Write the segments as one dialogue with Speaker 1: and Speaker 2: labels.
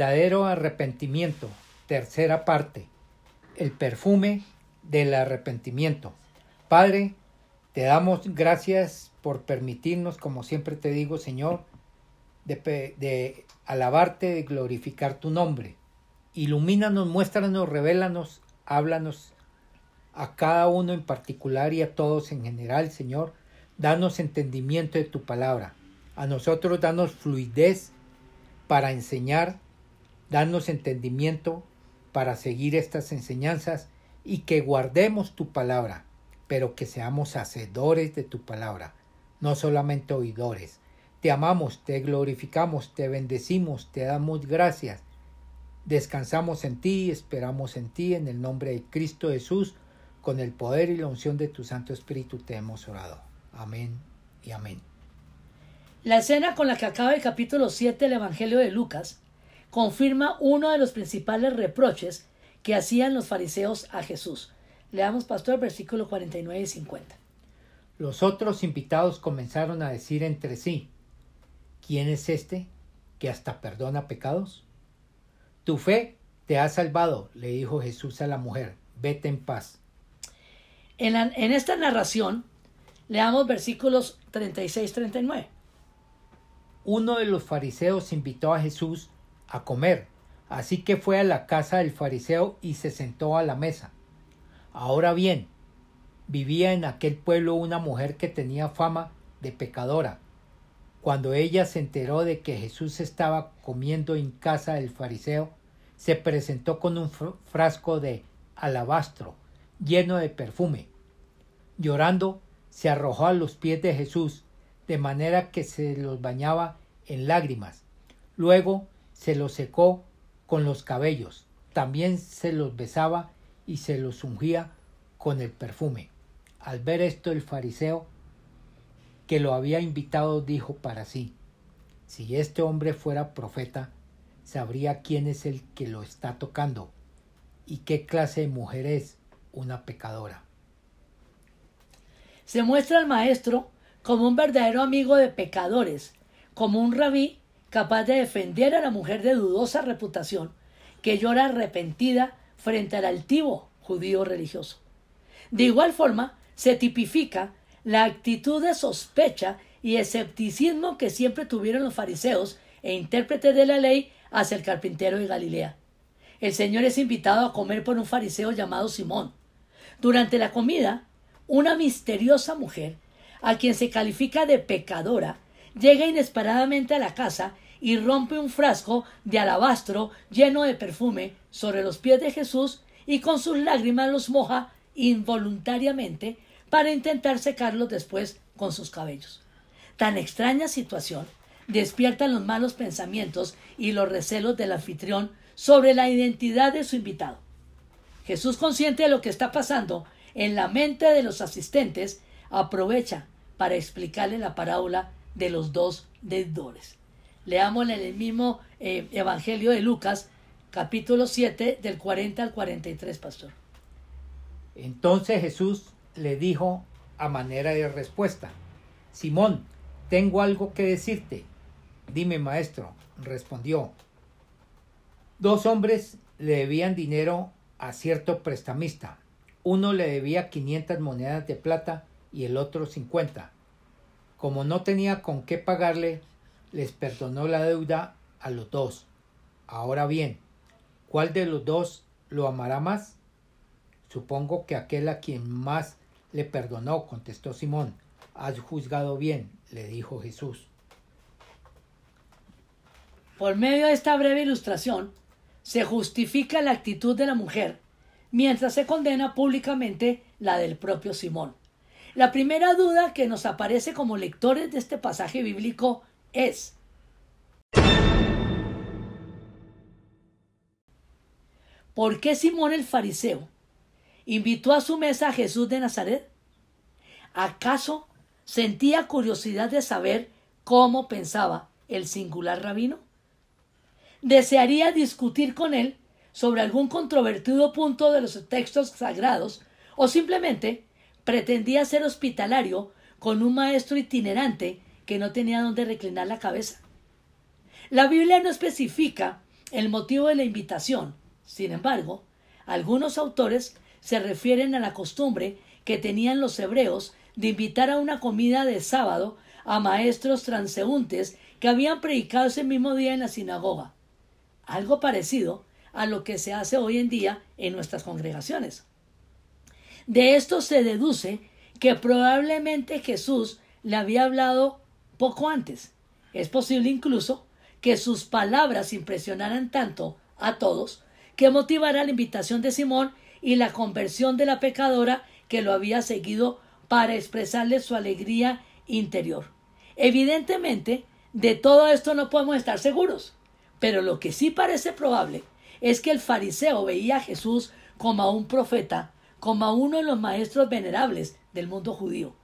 Speaker 1: Verdadero arrepentimiento, tercera parte. El perfume del arrepentimiento. Padre, te damos gracias por permitirnos, como siempre te digo, Señor, de, de alabarte, de glorificar tu nombre. Ilumínanos, muéstranos, revélanos, háblanos a cada uno en particular y a todos en general, Señor. Danos entendimiento de tu palabra. A nosotros danos fluidez para enseñar, danos entendimiento para seguir estas enseñanzas y que guardemos tu palabra, pero que seamos hacedores de tu palabra, no solamente oidores. Te amamos, te glorificamos, te bendecimos, te damos gracias. Descansamos en ti, esperamos en ti, en el nombre de Cristo Jesús, con el poder y la unción de tu Santo Espíritu te hemos orado. Amén y amén.
Speaker 2: La escena con la que acaba el capítulo 7 del Evangelio de Lucas confirma uno de los principales reproches que hacían los fariseos a Jesús. Leamos, pastor, versículo 49 y 50.
Speaker 1: Los otros invitados comenzaron a decir entre sí, ¿quién es este que hasta perdona pecados? Tu fe te ha salvado, le dijo Jesús a la mujer, vete en paz.
Speaker 2: En, en esta narración, leamos versículos 36-39
Speaker 1: uno de los fariseos invitó a Jesús a comer, así que fue a la casa del fariseo y se sentó a la mesa. Ahora bien, vivía en aquel pueblo una mujer que tenía fama de pecadora. Cuando ella se enteró de que Jesús estaba comiendo en casa del fariseo, se presentó con un frasco de alabastro lleno de perfume. Llorando, se arrojó a los pies de Jesús de manera que se los bañaba en lágrimas. Luego se los secó con los cabellos, también se los besaba y se los ungía con el perfume. Al ver esto el fariseo que lo había invitado dijo para sí, si este hombre fuera profeta, sabría quién es el que lo está tocando y qué clase de mujer es una pecadora.
Speaker 2: Se muestra al maestro como un verdadero amigo de pecadores, como un rabí capaz de defender a la mujer de dudosa reputación que llora arrepentida frente al altivo judío religioso. De igual forma, se tipifica la actitud de sospecha y escepticismo que siempre tuvieron los fariseos e intérpretes de la ley hacia el carpintero de Galilea. El Señor es invitado a comer por un fariseo llamado Simón. Durante la comida, una misteriosa mujer a quien se califica de pecadora, llega inesperadamente a la casa y rompe un frasco de alabastro lleno de perfume sobre los pies de Jesús y con sus lágrimas los moja involuntariamente para intentar secarlos después con sus cabellos. Tan extraña situación despierta los malos pensamientos y los recelos del anfitrión sobre la identidad de su invitado. Jesús, consciente de lo que está pasando en la mente de los asistentes, aprovecha para explicarle la parábola de los dos deudores. Leámosle en el mismo eh, Evangelio de Lucas, capítulo 7, del 40 al 43, pastor.
Speaker 1: Entonces Jesús le dijo a manera de respuesta, Simón, tengo algo que decirte. Dime, maestro, respondió. Dos hombres le debían dinero a cierto prestamista. Uno le debía 500 monedas de plata y el otro 50. Como no tenía con qué pagarle, les perdonó la deuda a los dos. Ahora bien, ¿cuál de los dos lo amará más? Supongo que aquel a quien más le perdonó, contestó Simón. Has juzgado bien, le dijo Jesús.
Speaker 2: Por medio de esta breve ilustración, se justifica la actitud de la mujer, mientras se condena públicamente la del propio Simón. La primera duda que nos aparece como lectores de este pasaje bíblico es ¿Por qué Simón el fariseo invitó a su mesa a Jesús de Nazaret? ¿Acaso sentía curiosidad de saber cómo pensaba el singular rabino? ¿Desearía discutir con él sobre algún controvertido punto de los textos sagrados o simplemente pretendía ser hospitalario con un maestro itinerante que no tenía dónde reclinar la cabeza. La Biblia no especifica el motivo de la invitación. Sin embargo, algunos autores se refieren a la costumbre que tenían los hebreos de invitar a una comida de sábado a maestros transeúntes que habían predicado ese mismo día en la sinagoga. Algo parecido a lo que se hace hoy en día en nuestras congregaciones. De esto se deduce que probablemente Jesús le había hablado poco antes. Es posible incluso que sus palabras impresionaran tanto a todos que motivara la invitación de Simón y la conversión de la pecadora que lo había seguido para expresarle su alegría interior. Evidentemente, de todo esto no podemos estar seguros, pero lo que sí parece probable es que el fariseo veía a Jesús como a un profeta, como a uno de los maestros venerables del mundo judío.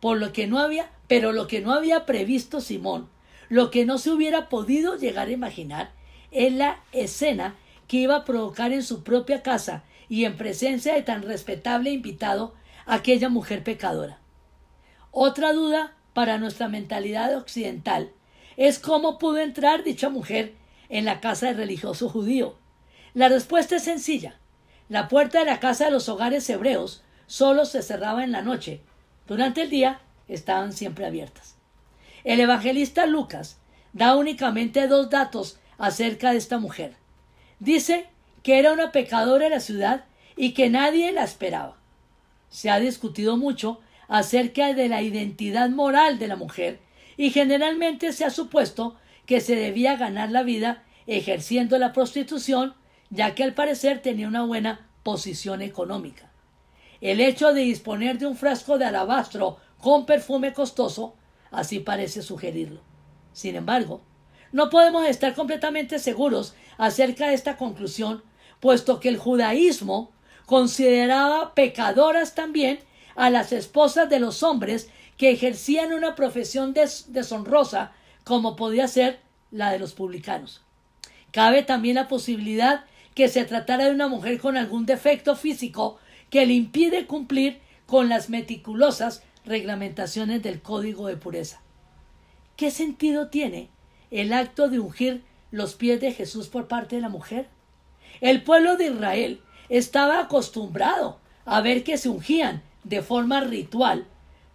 Speaker 2: Por lo que no había, pero lo que no había previsto Simón, lo que no se hubiera podido llegar a imaginar, es la escena que iba a provocar en su propia casa y en presencia de tan respetable invitado aquella mujer pecadora. Otra duda para nuestra mentalidad occidental es cómo pudo entrar dicha mujer en la casa del religioso judío. La respuesta es sencilla. La puerta de la casa de los hogares hebreos solo se cerraba en la noche. Durante el día estaban siempre abiertas. El evangelista Lucas da únicamente dos datos acerca de esta mujer. Dice que era una pecadora en la ciudad y que nadie la esperaba. Se ha discutido mucho acerca de la identidad moral de la mujer y generalmente se ha supuesto que se debía ganar la vida ejerciendo la prostitución, ya que al parecer tenía una buena posición económica. El hecho de disponer de un frasco de alabastro con perfume costoso así parece sugerirlo. Sin embargo, no podemos estar completamente seguros acerca de esta conclusión, puesto que el judaísmo consideraba pecadoras también a las esposas de los hombres que ejercían una profesión deshonrosa como podía ser la de los publicanos. Cabe también la posibilidad que se tratara de una mujer con algún defecto físico que le impide cumplir con las meticulosas reglamentaciones del código de pureza. ¿Qué sentido tiene el acto de ungir los pies de Jesús por parte de la mujer? El pueblo de Israel estaba acostumbrado a ver que se ungían de forma ritual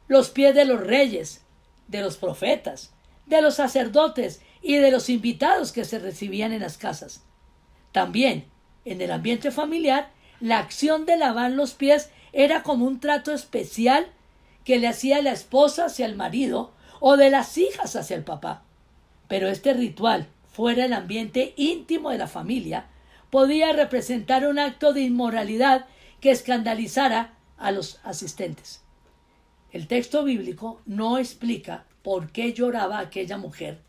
Speaker 2: los pies de los reyes, de los profetas, de los sacerdotes y de los invitados que se recibían en las casas. También, en el ambiente familiar, la acción de lavar los pies era como un trato especial que le hacía la esposa hacia el marido o de las hijas hacia el papá. Pero este ritual, fuera del ambiente íntimo de la familia, podía representar un acto de inmoralidad que escandalizara a los asistentes. El texto bíblico no explica por qué lloraba aquella mujer,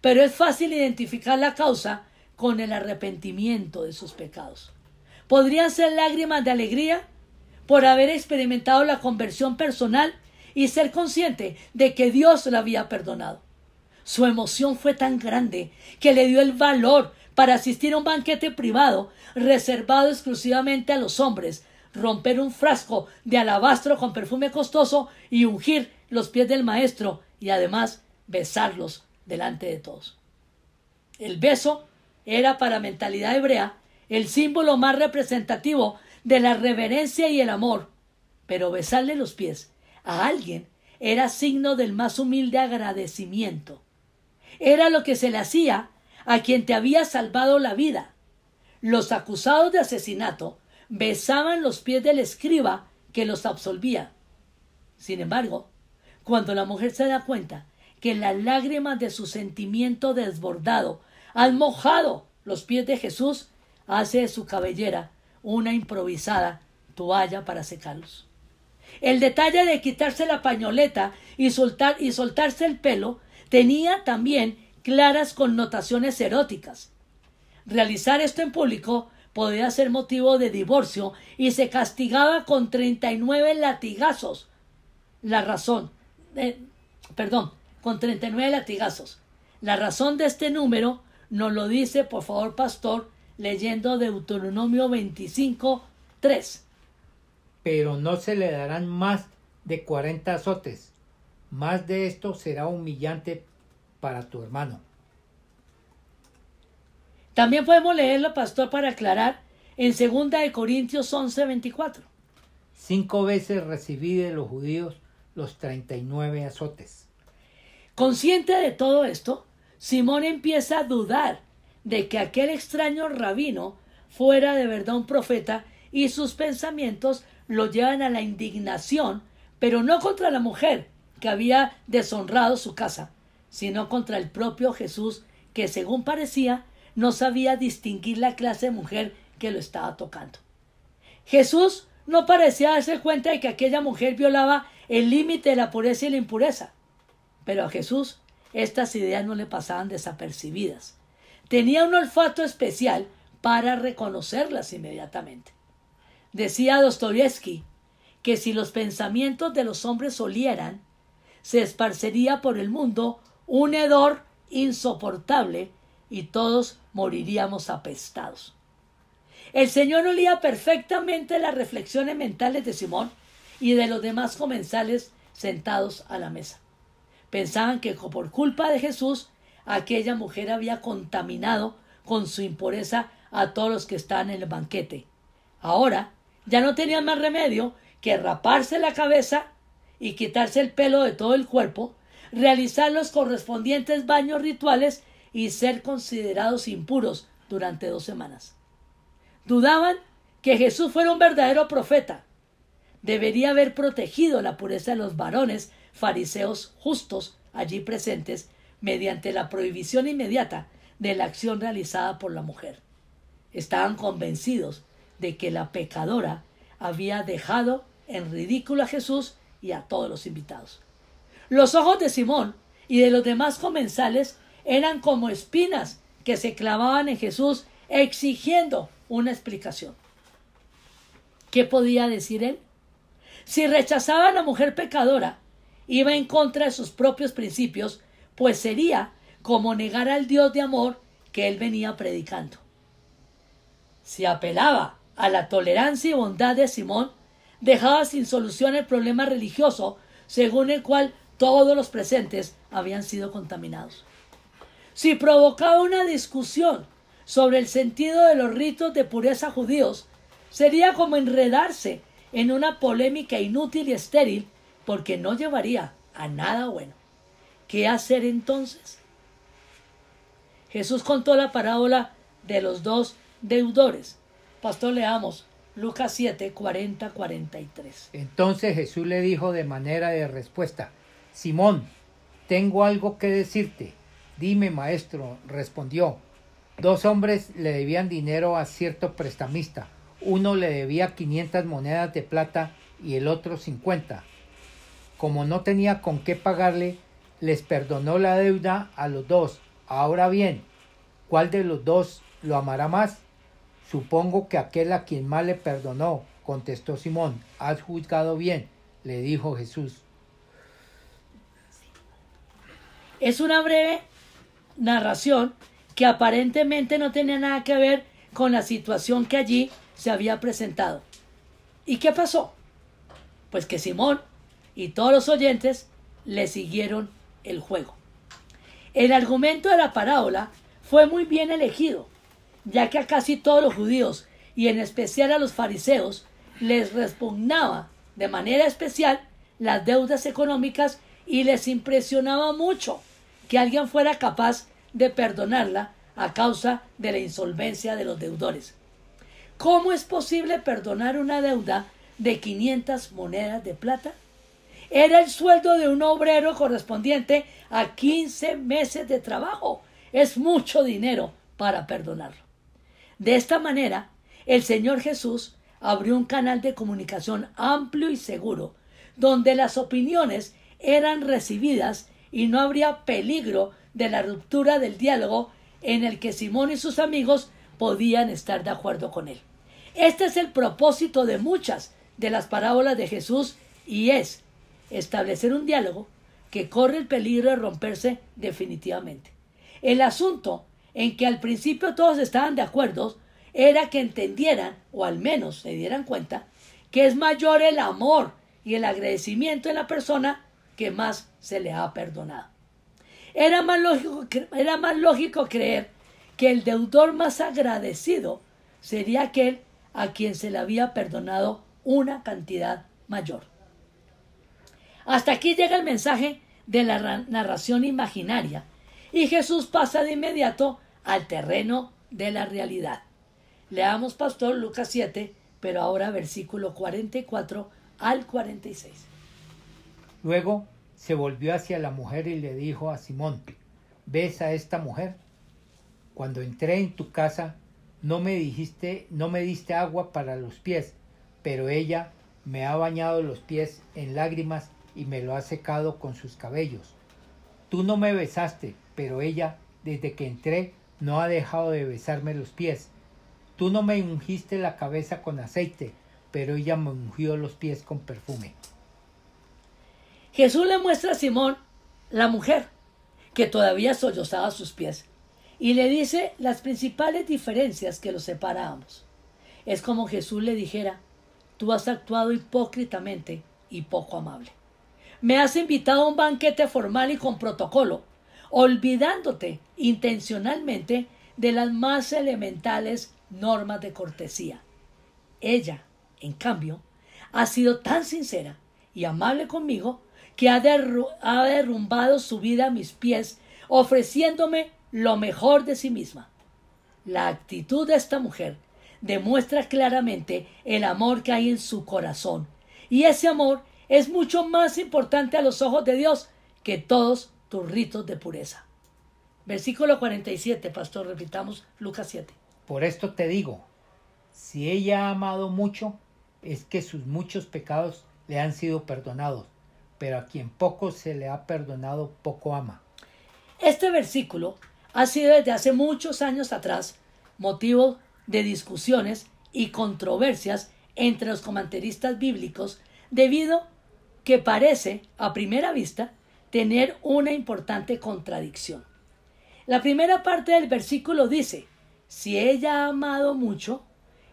Speaker 2: pero es fácil identificar la causa con el arrepentimiento de sus pecados. Podrían ser lágrimas de alegría por haber experimentado la conversión personal y ser consciente de que Dios la había perdonado. Su emoción fue tan grande que le dio el valor para asistir a un banquete privado reservado exclusivamente a los hombres, romper un frasco de alabastro con perfume costoso y ungir los pies del maestro y además besarlos delante de todos. El beso era para mentalidad hebrea el símbolo más representativo de la reverencia y el amor, pero besarle los pies a alguien era signo del más humilde agradecimiento. Era lo que se le hacía a quien te había salvado la vida. Los acusados de asesinato besaban los pies del escriba que los absolvía. Sin embargo, cuando la mujer se da cuenta que las lágrimas de su sentimiento desbordado han mojado los pies de Jesús, hace de su cabellera una improvisada toalla para secarlos. El detalle de quitarse la pañoleta y, soltar, y soltarse el pelo tenía también claras connotaciones eróticas. Realizar esto en público podía ser motivo de divorcio y se castigaba con treinta y nueve latigazos. La razón, eh, perdón, con treinta y nueve latigazos. La razón de este número nos lo dice, por favor, pastor, leyendo Deuteronomio 25, 3.
Speaker 1: Pero no se le darán más de cuarenta azotes. Más de esto será humillante para tu hermano.
Speaker 2: También podemos leerlo, pastor, para aclarar en 2 de Corintios 11, 24.
Speaker 1: Cinco veces recibí de los judíos los 39 azotes.
Speaker 2: Consciente de todo esto, Simón empieza a dudar de que aquel extraño rabino fuera de verdad un profeta y sus pensamientos lo llevan a la indignación, pero no contra la mujer que había deshonrado su casa, sino contra el propio Jesús que según parecía no sabía distinguir la clase de mujer que lo estaba tocando. Jesús no parecía darse cuenta de que aquella mujer violaba el límite de la pureza y la impureza. Pero a Jesús estas ideas no le pasaban desapercibidas. Tenía un olfato especial para reconocerlas inmediatamente. Decía Dostoyevsky que si los pensamientos de los hombres olieran, se esparcería por el mundo un hedor insoportable y todos moriríamos apestados. El Señor olía perfectamente las reflexiones mentales de Simón y de los demás comensales sentados a la mesa. Pensaban que por culpa de Jesús aquella mujer había contaminado con su impureza a todos los que estaban en el banquete. Ahora ya no tenían más remedio que raparse la cabeza y quitarse el pelo de todo el cuerpo, realizar los correspondientes baños rituales y ser considerados impuros durante dos semanas. Dudaban que Jesús fuera un verdadero profeta. Debería haber protegido la pureza de los varones fariseos justos allí presentes mediante la prohibición inmediata de la acción realizada por la mujer. Estaban convencidos de que la pecadora había dejado en ridículo a Jesús y a todos los invitados. Los ojos de Simón y de los demás comensales eran como espinas que se clavaban en Jesús exigiendo una explicación. ¿Qué podía decir él? Si rechazaba a la mujer pecadora, iba en contra de sus propios principios, pues sería como negar al Dios de amor que él venía predicando. Si apelaba a la tolerancia y bondad de Simón, dejaba sin solución el problema religioso según el cual todos los presentes habían sido contaminados. Si provocaba una discusión sobre el sentido de los ritos de pureza judíos, sería como enredarse en una polémica inútil y estéril porque no llevaría a nada bueno. ¿Qué hacer entonces? Jesús contó la parábola de los dos deudores. Pastor, leamos Lucas 7, 40, 43.
Speaker 1: Entonces Jesús le dijo de manera de respuesta, Simón, tengo algo que decirte. Dime, maestro, respondió. Dos hombres le debían dinero a cierto prestamista. Uno le debía quinientas monedas de plata y el otro cincuenta. Como no tenía con qué pagarle, les perdonó la deuda a los dos. Ahora bien, ¿cuál de los dos lo amará más? Supongo que aquel a quien más le perdonó, contestó Simón. Has juzgado bien, le dijo Jesús.
Speaker 2: Es una breve narración que aparentemente no tenía nada que ver con la situación que allí se había presentado. ¿Y qué pasó? Pues que Simón y todos los oyentes le siguieron el juego. El argumento de la parábola fue muy bien elegido, ya que a casi todos los judíos, y en especial a los fariseos, les repugnaba de manera especial las deudas económicas y les impresionaba mucho que alguien fuera capaz de perdonarla a causa de la insolvencia de los deudores. ¿Cómo es posible perdonar una deuda de 500 monedas de plata? Era el sueldo de un obrero correspondiente a 15 meses de trabajo. Es mucho dinero para perdonarlo. De esta manera, el Señor Jesús abrió un canal de comunicación amplio y seguro, donde las opiniones eran recibidas y no habría peligro de la ruptura del diálogo en el que Simón y sus amigos podían estar de acuerdo con él. Este es el propósito de muchas de las parábolas de Jesús y es establecer un diálogo que corre el peligro de romperse definitivamente. El asunto en que al principio todos estaban de acuerdo era que entendieran, o al menos se dieran cuenta, que es mayor el amor y el agradecimiento en la persona que más se le ha perdonado. Era más lógico, era más lógico creer que el deudor más agradecido sería aquel a quien se le había perdonado una cantidad mayor. Hasta aquí llega el mensaje de la narración imaginaria y Jesús pasa de inmediato al terreno de la realidad. Leamos, pastor, Lucas 7, pero ahora versículo 44 al 46.
Speaker 1: Luego se volvió hacia la mujer y le dijo a Simón, ¿ves a esta mujer? Cuando entré en tu casa, no me dijiste, no me diste agua para los pies, pero ella me ha bañado los pies en lágrimas y me lo ha secado con sus cabellos. Tú no me besaste, pero ella, desde que entré, no ha dejado de besarme los pies. Tú no me ungiste la cabeza con aceite, pero ella me ungió los pies con perfume.
Speaker 2: Jesús le muestra a Simón la mujer, que todavía sollozaba sus pies, y le dice las principales diferencias que los ambos. Es como Jesús le dijera, tú has actuado hipócritamente y poco amable. Me has invitado a un banquete formal y con protocolo, olvidándote intencionalmente de las más elementales normas de cortesía. Ella, en cambio, ha sido tan sincera y amable conmigo que ha, derrumbado su vida a mis pies, ofreciéndome lo mejor de sí misma. La actitud de esta mujer demuestra claramente el amor que hay en su corazón, y ese amor es mucho más importante a los ojos de Dios que todos tus ritos de pureza. Versículo 47, pastor, repitamos Lucas 7.
Speaker 1: Por esto te digo, si ella ha amado mucho, es que sus muchos pecados le han sido perdonados, pero a quien poco se le ha perdonado, poco ama.
Speaker 2: Este versículo ha sido desde hace muchos años atrás motivo de discusiones y controversias entre los comentaristas bíblicos debido que parece, a primera vista, tener una importante contradicción. La primera parte del versículo dice, si ella ha amado mucho,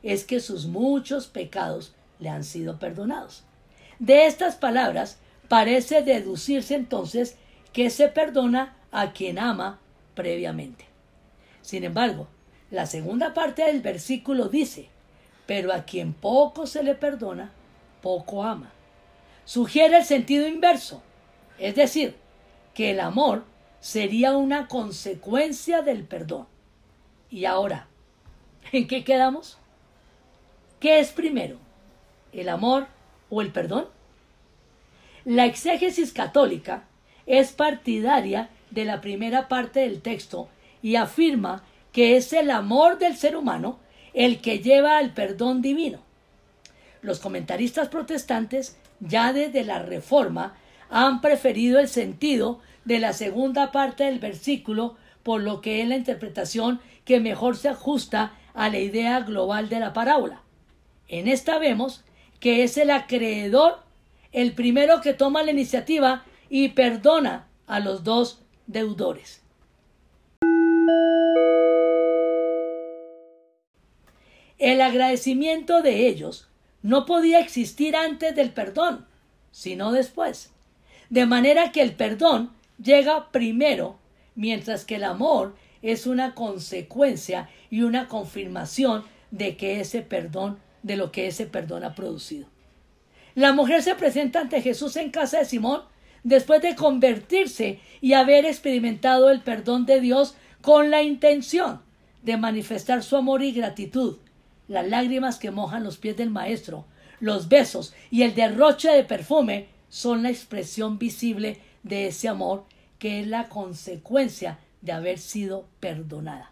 Speaker 2: es que sus muchos pecados le han sido perdonados. De estas palabras parece deducirse entonces que se perdona a quien ama previamente. Sin embargo, la segunda parte del versículo dice, pero a quien poco se le perdona, poco ama. Sugiere el sentido inverso, es decir, que el amor sería una consecuencia del perdón. Y ahora, ¿en qué quedamos? ¿Qué es primero? ¿El amor o el perdón? La exégesis católica es partidaria de la primera parte del texto y afirma que es el amor del ser humano el que lleva al perdón divino. Los comentaristas protestantes, ya desde la Reforma, han preferido el sentido de la segunda parte del versículo, por lo que es la interpretación que mejor se ajusta a la idea global de la parábola. En esta vemos que es el acreedor el primero que toma la iniciativa y perdona a los dos deudores. El agradecimiento de ellos no podía existir antes del perdón, sino después. De manera que el perdón llega primero, mientras que el amor es una consecuencia y una confirmación de que ese perdón, de lo que ese perdón ha producido. La mujer se presenta ante Jesús en casa de Simón después de convertirse y haber experimentado el perdón de Dios con la intención de manifestar su amor y gratitud. Las lágrimas que mojan los pies del Maestro, los besos y el derroche de perfume son la expresión visible de ese amor que es la consecuencia de haber sido perdonada.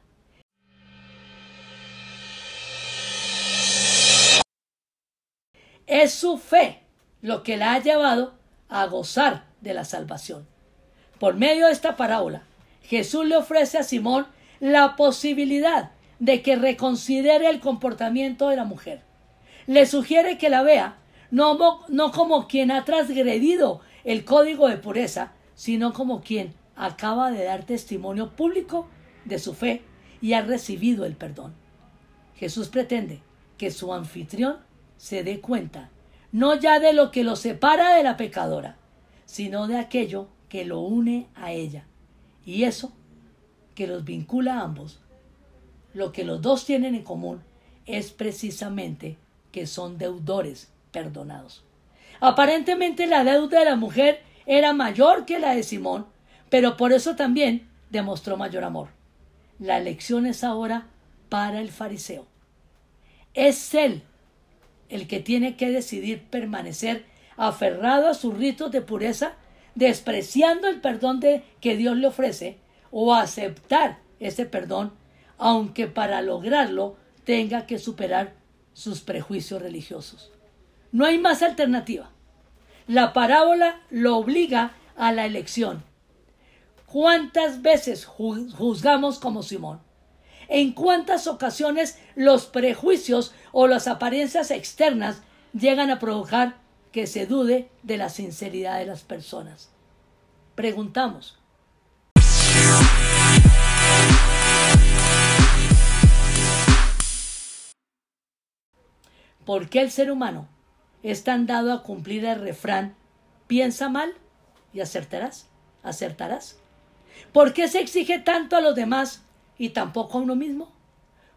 Speaker 2: Es su fe lo que la ha llevado a gozar de la salvación. Por medio de esta parábola, Jesús le ofrece a Simón la posibilidad de que reconsidere el comportamiento de la mujer. Le sugiere que la vea no, no como quien ha transgredido el código de pureza, sino como quien acaba de dar testimonio público de su fe y ha recibido el perdón. Jesús pretende que su anfitrión se dé cuenta no ya de lo que lo separa de la pecadora, sino de aquello que lo une a ella. Y eso que los vincula a ambos lo que los dos tienen en común es precisamente que son deudores perdonados. Aparentemente la deuda de la mujer era mayor que la de Simón, pero por eso también demostró mayor amor. La lección es ahora para el fariseo. Es él el que tiene que decidir permanecer aferrado a sus ritos de pureza, despreciando el perdón que Dios le ofrece, o aceptar ese perdón, aunque para lograrlo tenga que superar sus prejuicios religiosos. No hay más alternativa. La parábola lo obliga a la elección. ¿Cuántas veces juzgamos como Simón? ¿En cuántas ocasiones los prejuicios o las apariencias externas llegan a provocar que se dude de la sinceridad de las personas? Preguntamos. ¿Por qué el ser humano es tan dado a cumplir el refrán piensa mal y acertarás? ¿Acertarás? ¿Por qué se exige tanto a los demás y tampoco a uno mismo?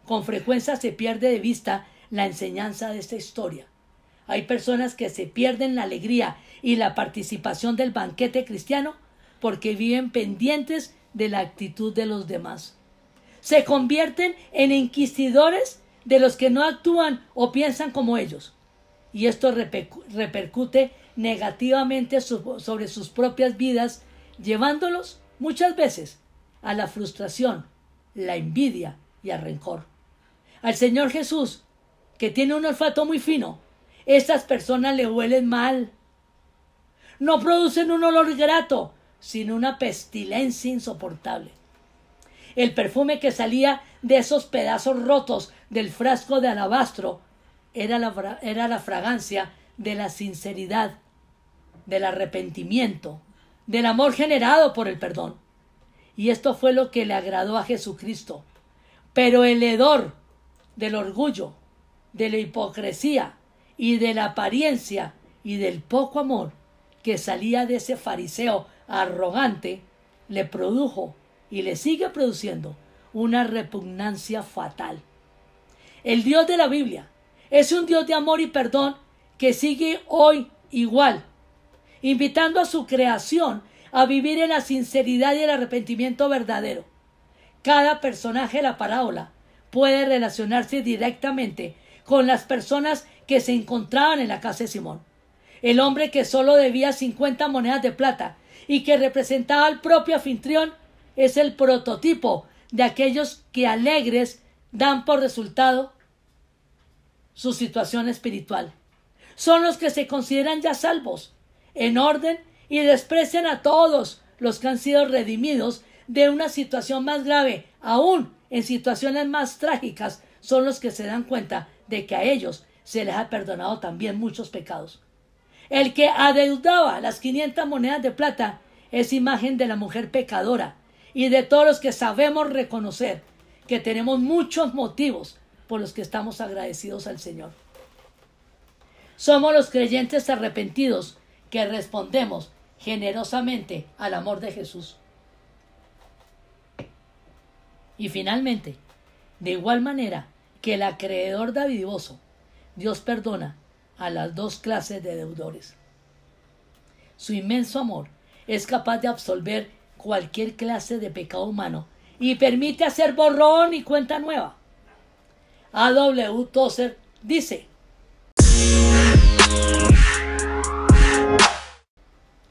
Speaker 2: Con frecuencia se pierde de vista la enseñanza de esta historia. Hay personas que se pierden la alegría y la participación del banquete cristiano porque viven pendientes de la actitud de los demás. Se convierten en inquisidores de los que no actúan o piensan como ellos. Y esto repercute negativamente sobre sus propias vidas, llevándolos muchas veces a la frustración, la envidia y al rencor. Al Señor Jesús, que tiene un olfato muy fino, estas personas le huelen mal. No producen un olor grato, sino una pestilencia insoportable. El perfume que salía de esos pedazos rotos del frasco de alabastro era la, era la fragancia de la sinceridad, del arrepentimiento, del amor generado por el perdón. Y esto fue lo que le agradó a Jesucristo. Pero el hedor del orgullo, de la hipocresía y de la apariencia y del poco amor que salía de ese fariseo arrogante, le produjo y le sigue produciendo una repugnancia fatal. El Dios de la Biblia es un Dios de amor y perdón que sigue hoy igual, invitando a su creación a vivir en la sinceridad y el arrepentimiento verdadero. Cada personaje de la parábola puede relacionarse directamente con las personas que se encontraban en la casa de Simón. El hombre que solo debía cincuenta monedas de plata y que representaba al propio anfitrión es el prototipo de aquellos que alegres dan por resultado su situación espiritual. Son los que se consideran ya salvos, en orden y desprecian a todos los que han sido redimidos de una situación más grave, aún en situaciones más trágicas, son los que se dan cuenta de que a ellos se les ha perdonado también muchos pecados. El que adeudaba las quinientas monedas de plata es imagen de la mujer pecadora y de todos los que sabemos reconocer que tenemos muchos motivos por los que estamos agradecidos al Señor. Somos los creyentes arrepentidos que respondemos generosamente al amor de Jesús. Y finalmente, de igual manera que el acreedor davidoso, Dios perdona a las dos clases de deudores. Su inmenso amor es capaz de absolver cualquier clase de pecado humano y permite hacer borrón y cuenta nueva. A.W. Tozer dice,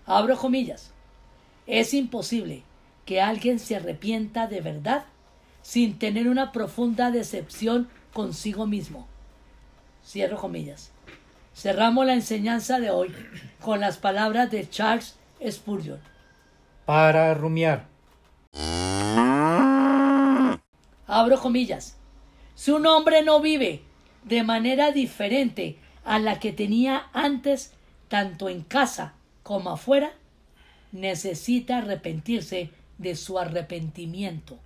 Speaker 2: abro comillas, es imposible que alguien se arrepienta de verdad sin tener una profunda decepción consigo mismo. Cierro comillas. Cerramos la enseñanza de hoy con las palabras de Charles Spurgeon.
Speaker 1: Para rumiar.
Speaker 2: Abro comillas. Si un hombre no vive de manera diferente a la que tenía antes, tanto en casa como afuera, necesita arrepentirse de su arrepentimiento.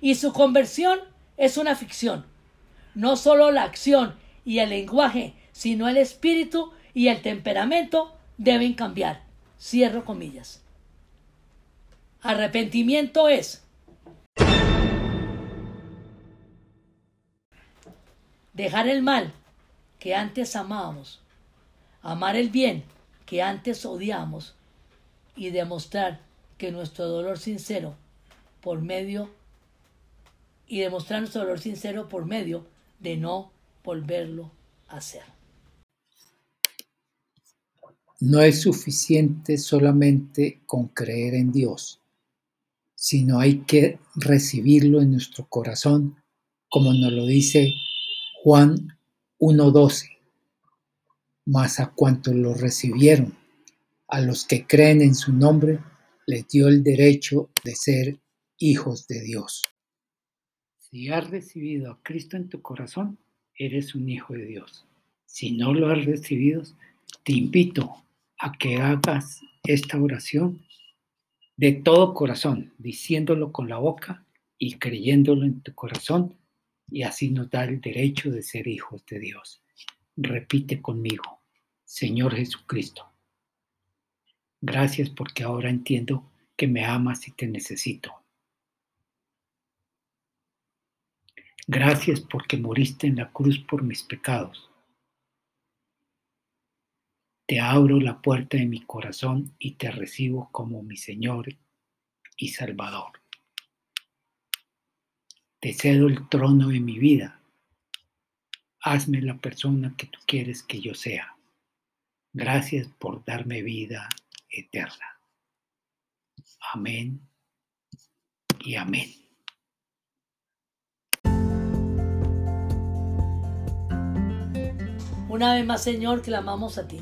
Speaker 2: Y su conversión es una ficción. No solo la acción y el lenguaje, sino el espíritu y el temperamento deben cambiar. Cierro comillas. Arrepentimiento es dejar el mal que antes amábamos, amar el bien que antes odiamos y demostrar que nuestro dolor sincero por medio y demostrar nuestro dolor sincero por medio de no volverlo a hacer.
Speaker 1: No es suficiente solamente con creer en Dios, sino hay que recibirlo en nuestro corazón, como nos lo dice Juan 1.12. Mas a cuantos lo recibieron, a los que creen en su nombre, les dio el derecho de ser hijos de Dios. Si has recibido a Cristo en tu corazón, eres un hijo de Dios. Si no lo has recibido, te invito a que hagas esta oración de todo corazón, diciéndolo con la boca y creyéndolo en tu corazón, y así nos da el derecho de ser hijos de Dios. Repite conmigo, Señor Jesucristo, gracias porque ahora entiendo que me amas y te necesito. Gracias porque moriste en la cruz por mis pecados. Te abro la puerta de mi corazón y te recibo como mi Señor y Salvador. Te cedo el trono de mi vida. Hazme la persona que tú quieres que yo sea. Gracias por darme vida eterna. Amén y amén.
Speaker 2: Una vez más, Señor, clamamos a ti.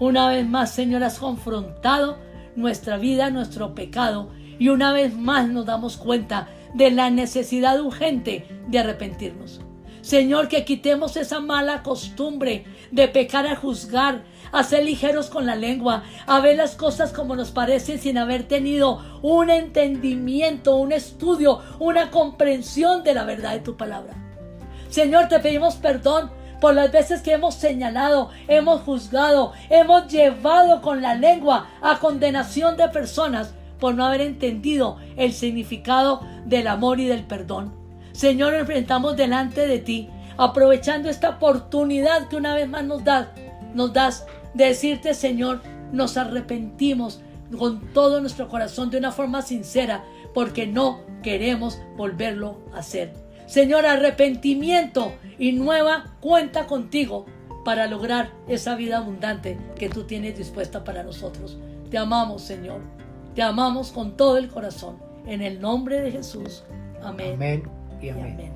Speaker 2: Una vez más, Señor, has confrontado nuestra vida, nuestro pecado, y una vez más nos damos cuenta de la necesidad urgente de arrepentirnos. Señor, que quitemos esa mala costumbre de pecar a juzgar, a ser ligeros con la lengua, a ver las cosas como nos parecen sin haber tenido un entendimiento, un estudio, una comprensión de la verdad de tu palabra. Señor, te pedimos perdón por las veces que hemos señalado, hemos juzgado, hemos llevado con la lengua a condenación de personas por no haber entendido el significado del amor y del perdón. Señor, enfrentamos delante de ti, aprovechando esta oportunidad que una vez más nos das, nos das de decirte, Señor, nos arrepentimos con todo nuestro corazón de una forma sincera, porque no queremos volverlo a hacer. Señor, arrepentimiento y nueva cuenta contigo para lograr esa vida abundante que tú tienes dispuesta para nosotros. Te amamos, Señor. Te amamos con todo el corazón. En el nombre de Jesús. Amén.
Speaker 1: Amén y
Speaker 2: amén.